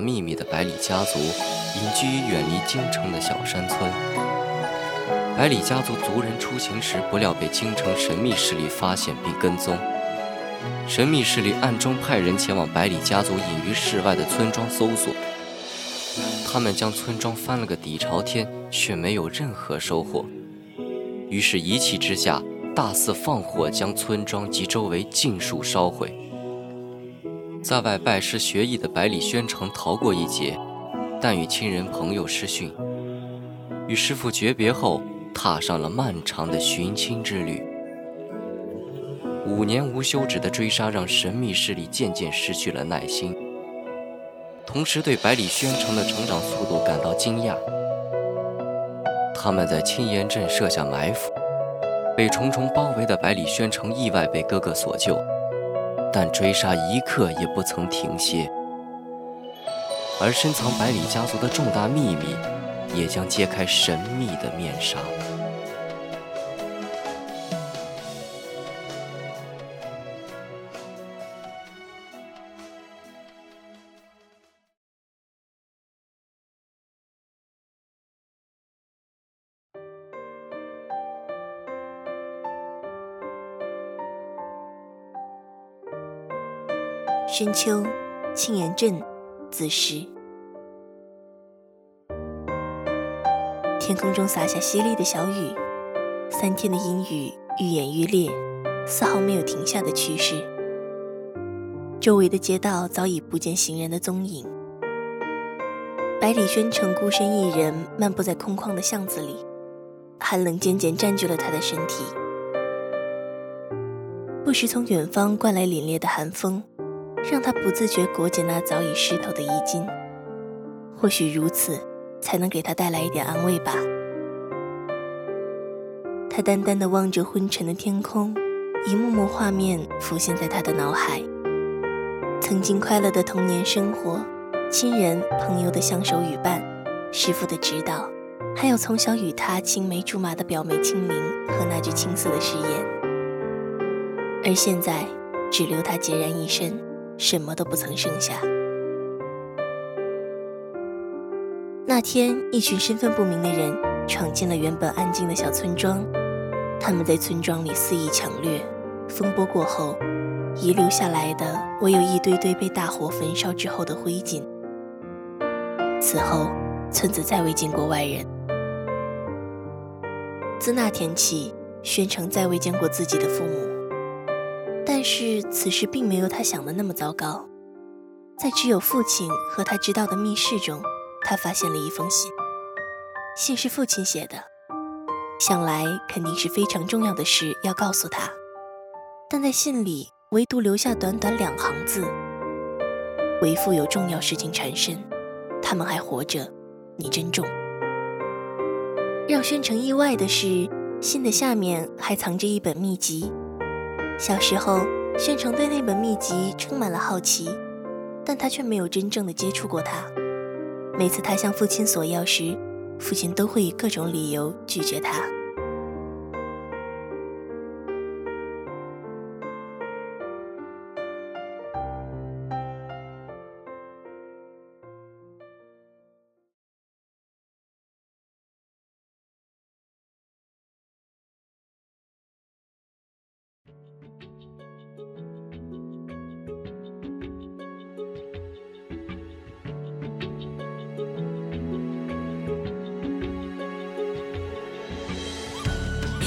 秘密的百里家族隐居于远离京城的小山村。百里家族族人出行时，不料被京城神秘势力发现并跟踪。神秘势力暗中派人前往百里家族隐于世外的村庄搜索。他们将村庄翻了个底朝天，却没有任何收获。于是，一气之下，大肆放火，将村庄及周围尽数烧毁。在外拜师学艺的百里宣城逃过一劫，但与亲人朋友失讯。与师傅诀别后，踏上了漫长的寻亲之旅。五年无休止的追杀让神秘势力渐渐失去了耐心，同时对百里宣城的成长速度感到惊讶。他们在青岩镇设下埋伏，被重重包围的百里宣城意外被哥哥所救。但追杀一刻也不曾停歇，而深藏百里家族的重大秘密，也将揭开神秘的面纱。深秋，青岩镇，子时。天空中洒下淅沥的小雨，三天的阴雨愈演愈烈，丝毫没有停下的趋势。周围的街道早已不见行人的踪影。百里宣城孤身一人漫步在空旷的巷子里，寒冷渐渐占据了他的身体，不时从远方灌来凛冽的寒风。让他不自觉裹紧那早已湿透的衣襟，或许如此，才能给他带来一点安慰吧。他淡淡的望着昏沉的天空，一幕幕画面浮现在他的脑海：曾经快乐的童年生活，亲人朋友的相守与伴，师傅的指导，还有从小与他青梅竹马的表妹青灵和那句青涩的誓言。而现在，只留他孑然一身。什么都不曾剩下。那天，一群身份不明的人闯进了原本安静的小村庄，他们在村庄里肆意抢掠。风波过后，遗留下来的唯有一堆堆被大火焚烧之后的灰烬。此后，村子再未见过外人。自那天起，宣城再未见过自己的父母。但是此事并没有他想的那么糟糕，在只有父亲和他知道的密室中，他发现了一封信。信是父亲写的，想来肯定是非常重要的事要告诉他。但在信里唯独留下短短两行字：“为父有重要事情缠身，他们还活着，你珍重。”让宣城意外的是，信的下面还藏着一本秘籍。小时候，宣城对那本秘籍充满了好奇，但他却没有真正的接触过它。每次他向父亲索要时，父亲都会以各种理由拒绝他。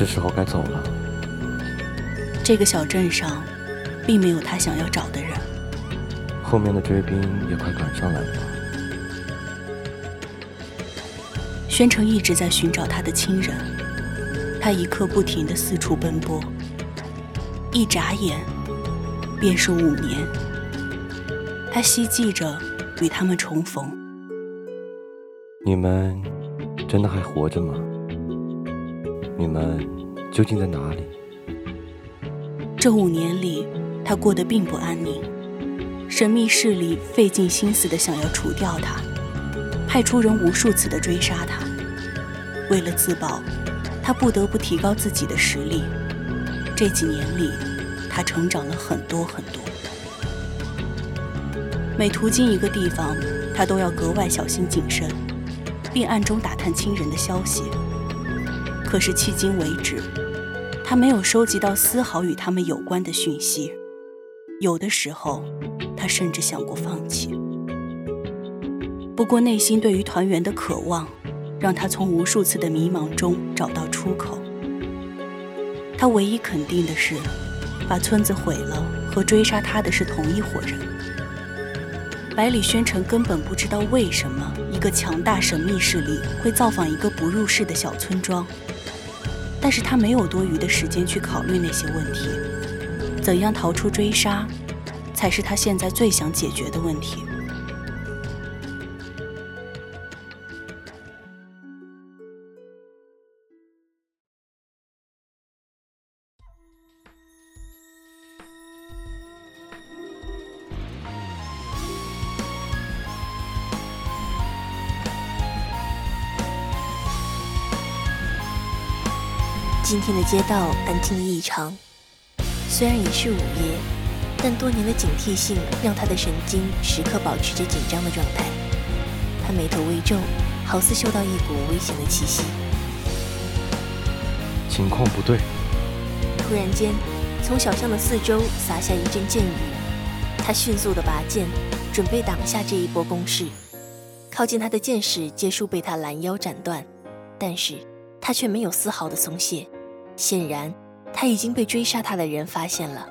是时候该走了。这个小镇上，并没有他想要找的人。后面的追兵也快赶上来了。宣城一直在寻找他的亲人，他一刻不停的四处奔波。一眨眼，便是五年。他希冀着与他们重逢。你们真的还活着吗？你们究竟在哪里？这五年里，他过得并不安宁。神秘势力费尽心思的想要除掉他，派出人无数次的追杀他。为了自保，他不得不提高自己的实力。这几年里，他成长了很多很多。每途经一个地方，他都要格外小心谨慎，并暗中打探亲人的消息。可是迄今为止，他没有收集到丝毫与他们有关的讯息。有的时候，他甚至想过放弃。不过，内心对于团圆的渴望，让他从无数次的迷茫中找到出口。他唯一肯定的是，把村子毁了和追杀他的是同一伙人。百里宣城根本不知道为什么一个强大神秘势力会造访一个不入世的小村庄。但是他没有多余的时间去考虑那些问题，怎样逃出追杀，才是他现在最想解决的问题。今天的街道安静异常，虽然已是午夜，但多年的警惕性让他的神经时刻保持着紧张的状态。他眉头微皱，好似嗅到一股危险的气息。情况不对。突然间，从小巷的四周洒下一阵箭雨，他迅速的拔剑，准备挡下这一波攻势。靠近他的剑士皆数被他拦腰斩断，但是他却没有丝毫的松懈。显然，他已经被追杀他的人发现了。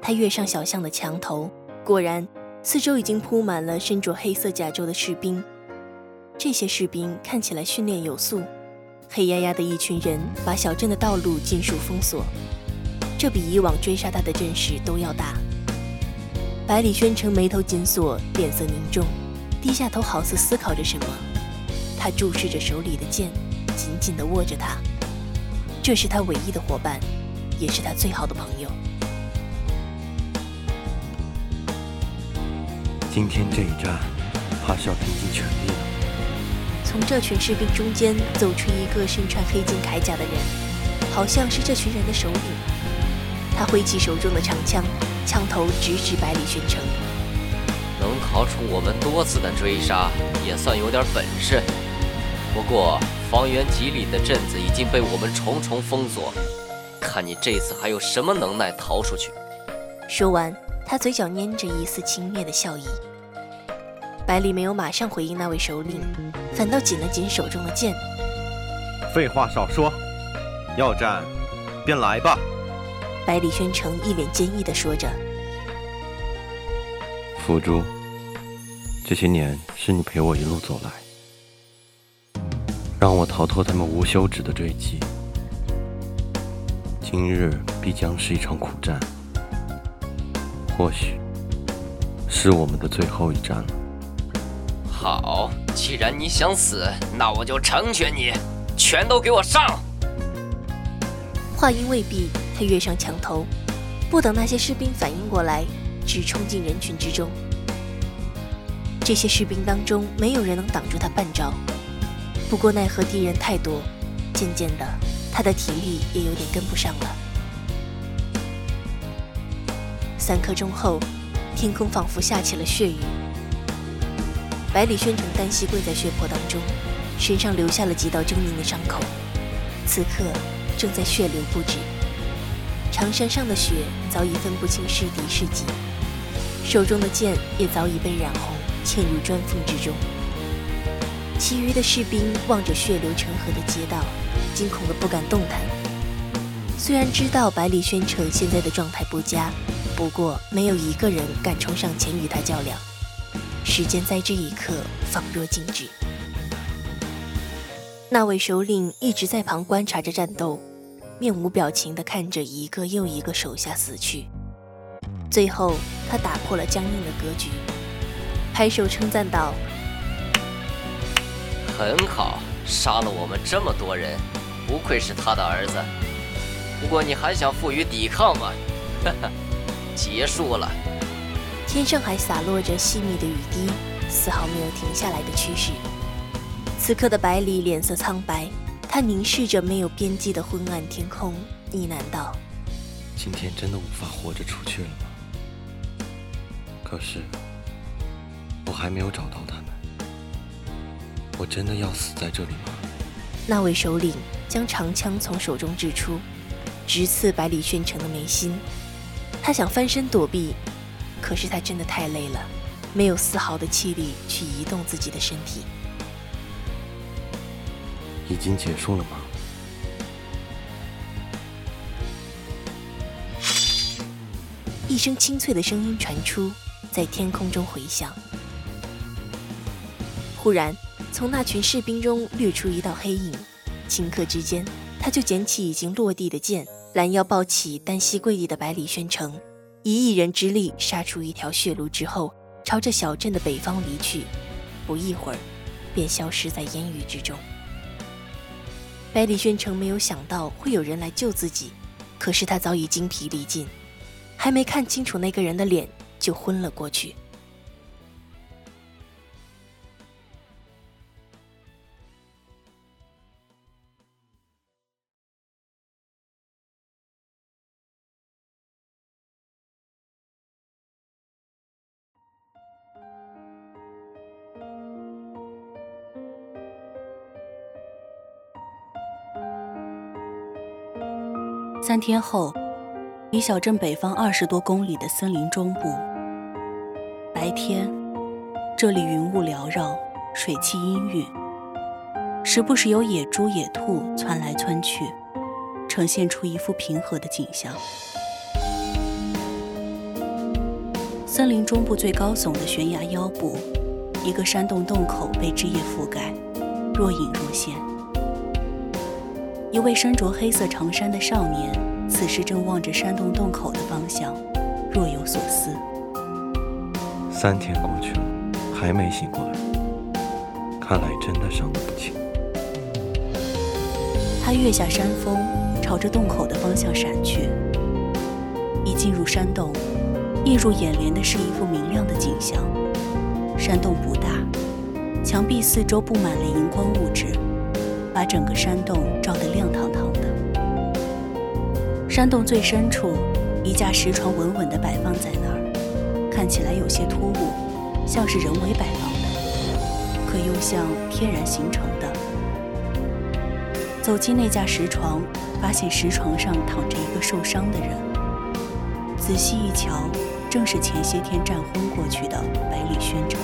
他跃上小巷的墙头，果然，四周已经铺满了身着黑色甲胄的士兵。这些士兵看起来训练有素。黑压压的一群人把小镇的道路尽数封锁，这比以往追杀他的阵势都要大。百里宣城眉头紧锁，脸色凝重，低下头，好似思考着什么。他注视着手里的剑，紧紧地握着它。这是他唯一的伙伴，也是他最好的朋友。今天这一战，怕是要拼尽全力了。从这群士兵中间走出一个身穿黑金铠甲的人，好像是这群人的首领。他挥起手中的长枪，枪头直指百里玄城。能逃出我们多次的追杀，也算有点本事。不过。方圆几里的镇子已经被我们重重封锁，看你这次还有什么能耐逃出去！说完，他嘴角粘着一丝轻蔑的笑意。百里没有马上回应那位首领，反倒紧了紧手中的剑。废话少说，要战便来吧！百里宣城一脸坚毅地说着。辅助，这些年是你陪我一路走来。让我逃脱他们无休止的追击。今日必将是一场苦战，或许是我们的最后一战了。好，既然你想死，那我就成全你，全都给我上！话音未毕，他跃上墙头，不等那些士兵反应过来，直冲进人群之中。这些士兵当中，没有人能挡住他半招。不过奈何敌人太多，渐渐的，他的体力也有点跟不上了。三刻钟后，天空仿佛下起了血雨。百里宣城单膝跪在血泊当中，身上留下了几道狰狞的伤口，此刻正在血流不止。长衫上的血早已分不清是敌是己，手中的剑也早已被染红，嵌入砖缝之中。其余的士兵望着血流成河的街道，惊恐的不敢动弹。虽然知道百里宣城现在的状态不佳。不过，没有一个人敢冲上前与他较量。时间在这一刻仿若静止。那位首领一直在旁观察着战斗，面无表情地看着一个又一个手下死去。最后，他打破了僵硬的格局，拍手称赞道：“很好，杀了我们这么多人，不愧是他的儿子。不过，你还想负隅抵抗吗？”哈哈。结束了。天上还洒落着细密的雨滴，丝毫没有停下来的趋势。此刻的百里脸色苍白，他凝视着没有边际的昏暗天空，呢喃道：“今天真的无法活着出去了吗？可是，我还没有找到。我真的要死在这里吗？”那位首领将长枪从手中掷出，直刺百里炫城的眉心。他想翻身躲避，可是他真的太累了，没有丝毫的气力去移动自己的身体。已经结束了吗？一声清脆的声音传出，在天空中回响。忽然，从那群士兵中掠出一道黑影，顷刻之间，他就捡起已经落地的剑。拦腰抱起单膝跪地的百里宣城，以一人之力杀出一条血路之后，朝着小镇的北方离去。不一会儿，便消失在烟雨之中。百里宣城没有想到会有人来救自己，可是他早已精疲力尽，还没看清楚那个人的脸，就昏了过去。三天后，离小镇北方二十多公里的森林中部。白天，这里云雾缭绕，水汽氤氲，时不时有野猪、野兔窜来窜去，呈现出一幅平和的景象。森林中部最高耸的悬崖腰部，一个山洞洞口被枝叶覆盖，若隐若现。一位身着黑色长衫的少年，此时正望着山洞洞口的方向，若有所思。三天过去了，还没醒过来，看来真的伤得不轻。他跃下山峰，朝着洞口的方向闪去。一进入山洞，映入眼帘的是一幅明亮的景象。山洞不大，墙壁四周布满了荧光物质。把整个山洞照得亮堂堂的。山洞最深处，一架石床稳稳地摆放在那儿，看起来有些突兀，像是人为摆放的，可又像天然形成的。走进那架石床，发现石床上躺着一个受伤的人。仔细一瞧，正是前些天战昏过去的百里宣城。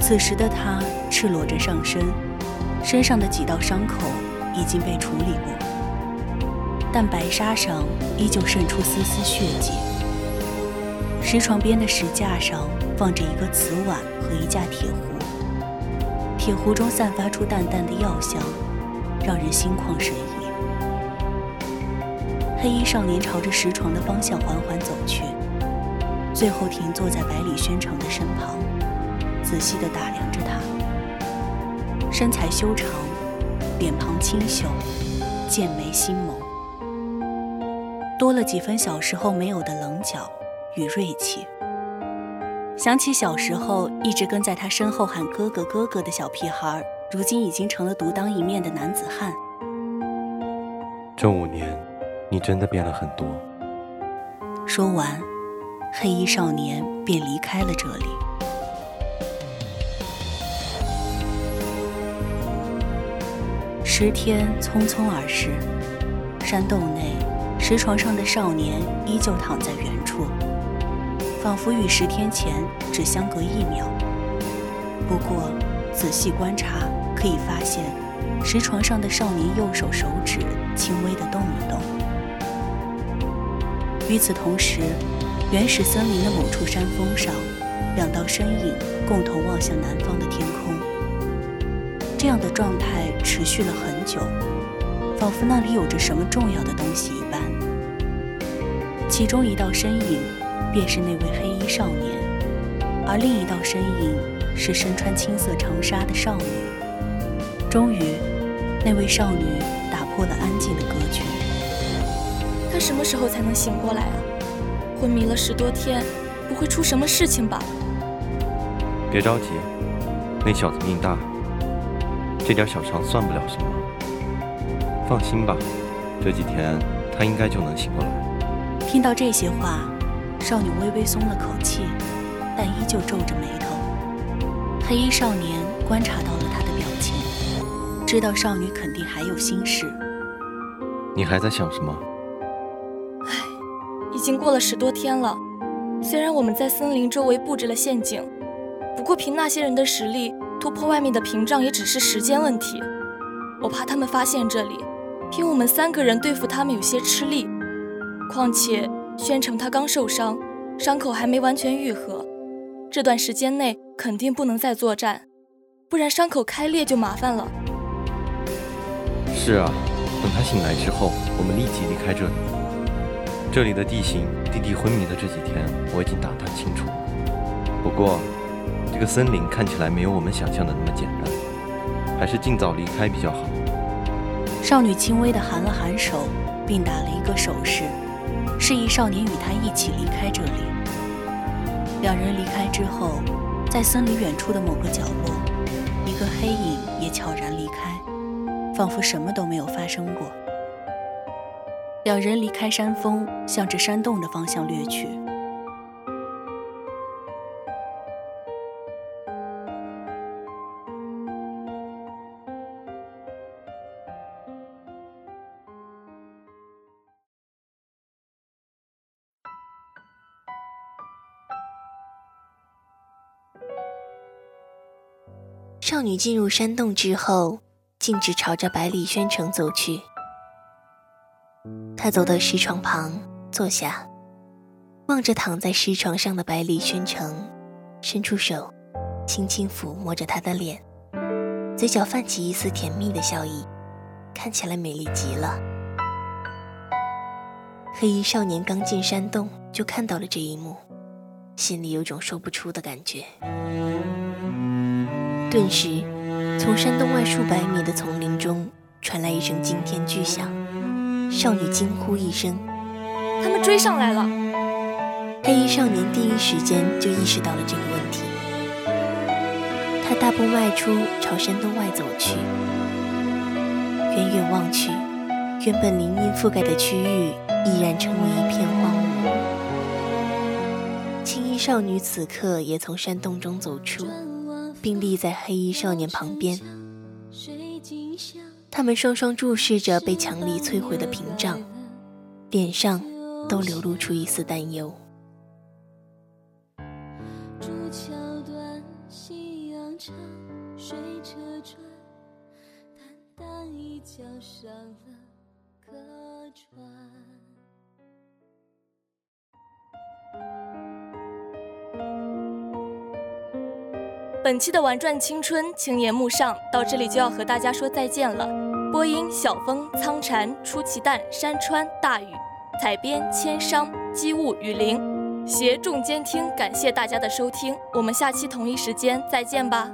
此时的他赤裸着上身。身上的几道伤口已经被处理过，但白纱上依旧渗出丝丝血迹。石床边的石架上放着一个瓷碗和一架铁壶，铁壶中散发出淡淡的药香，让人心旷神怡。黑衣少年朝着石床的方向缓缓走去，最后停坐在百里宣城的身旁，仔细地打量。身材修长，脸庞清秀，剑眉星眸，多了几分小时候没有的棱角与锐气。想起小时候一直跟在他身后喊哥哥哥哥的小屁孩，如今已经成了独当一面的男子汉。这五年，你真的变了很多。说完，黑衣少年便离开了这里。十天匆匆而逝，山洞内石床上的少年依旧躺在原处。仿佛与十天前只相隔一秒。不过，仔细观察可以发现，石床上的少年右手手指轻微的动了动。与此同时，原始森林的某处山峰上，两道身影共同望向南方的天空。这样的状态持续了很久，仿佛那里有着什么重要的东西一般。其中一道身影。便是那位黑衣少年，而另一道身影是身穿青色长纱的少女。终于，那位少女打破了安静的格局。他什么时候才能醒过来啊？昏迷了十多天，不会出什么事情吧？别着急，那小子命大，这点小伤算不了什么。放心吧，这几天他应该就能醒过来。听到这些话。少女微微松了口气，但依旧皱着眉头。黑衣少年观察到了她的表情，知道少女肯定还有心事。你还在想什么？唉，已经过了十多天了。虽然我们在森林周围布置了陷阱，不过凭那些人的实力，突破外面的屏障也只是时间问题。我怕他们发现这里，凭我们三个人对付他们有些吃力。况且……宣城他刚受伤，伤口还没完全愈合，这段时间内肯定不能再作战，不然伤口开裂就麻烦了。是啊，等他醒来之后，我们立即离开这里。这里的地形，弟弟昏迷的这几天我已经打探清楚。不过，这个森林看起来没有我们想象的那么简单，还是尽早离开比较好。少女轻微的含了含手，并打了一个手势。示意少年与他一起离开这里。两人离开之后，在森林远处的某个角落，一个黑影也悄然离开，仿佛什么都没有发生过。两人离开山峰，向着山洞的方向掠去。少女进入山洞之后，径直朝着百里宣城走去。她走到石床旁坐下，望着躺在石床上的百里宣城，伸出手，轻轻抚摸着他的脸，嘴角泛起一丝甜蜜的笑意，看起来美丽极了。黑衣少年刚进山洞就看到了这一幕，心里有种说不出的感觉。顿时，从山洞外数百米的丛林中传来一声惊天巨响，少女惊呼一声：“他们追上来了！”黑衣少年第一时间就意识到了这个问题，他大步迈出，朝山洞外走去。远远望去，原本林荫覆盖的区域已然成为一片荒芜。青衣少女此刻也从山洞中走出。并立在黑衣少年旁边，他们双双注视着被强力摧毁的屏障，脸上都流露出一丝担忧。本期的《玩转青春》青年慕上到这里就要和大家说再见了。播音：小风、苍蝉、出奇蛋、山川、大雨。采编千商、机物雨林，携众监听。感谢大家的收听，我们下期同一时间再见吧。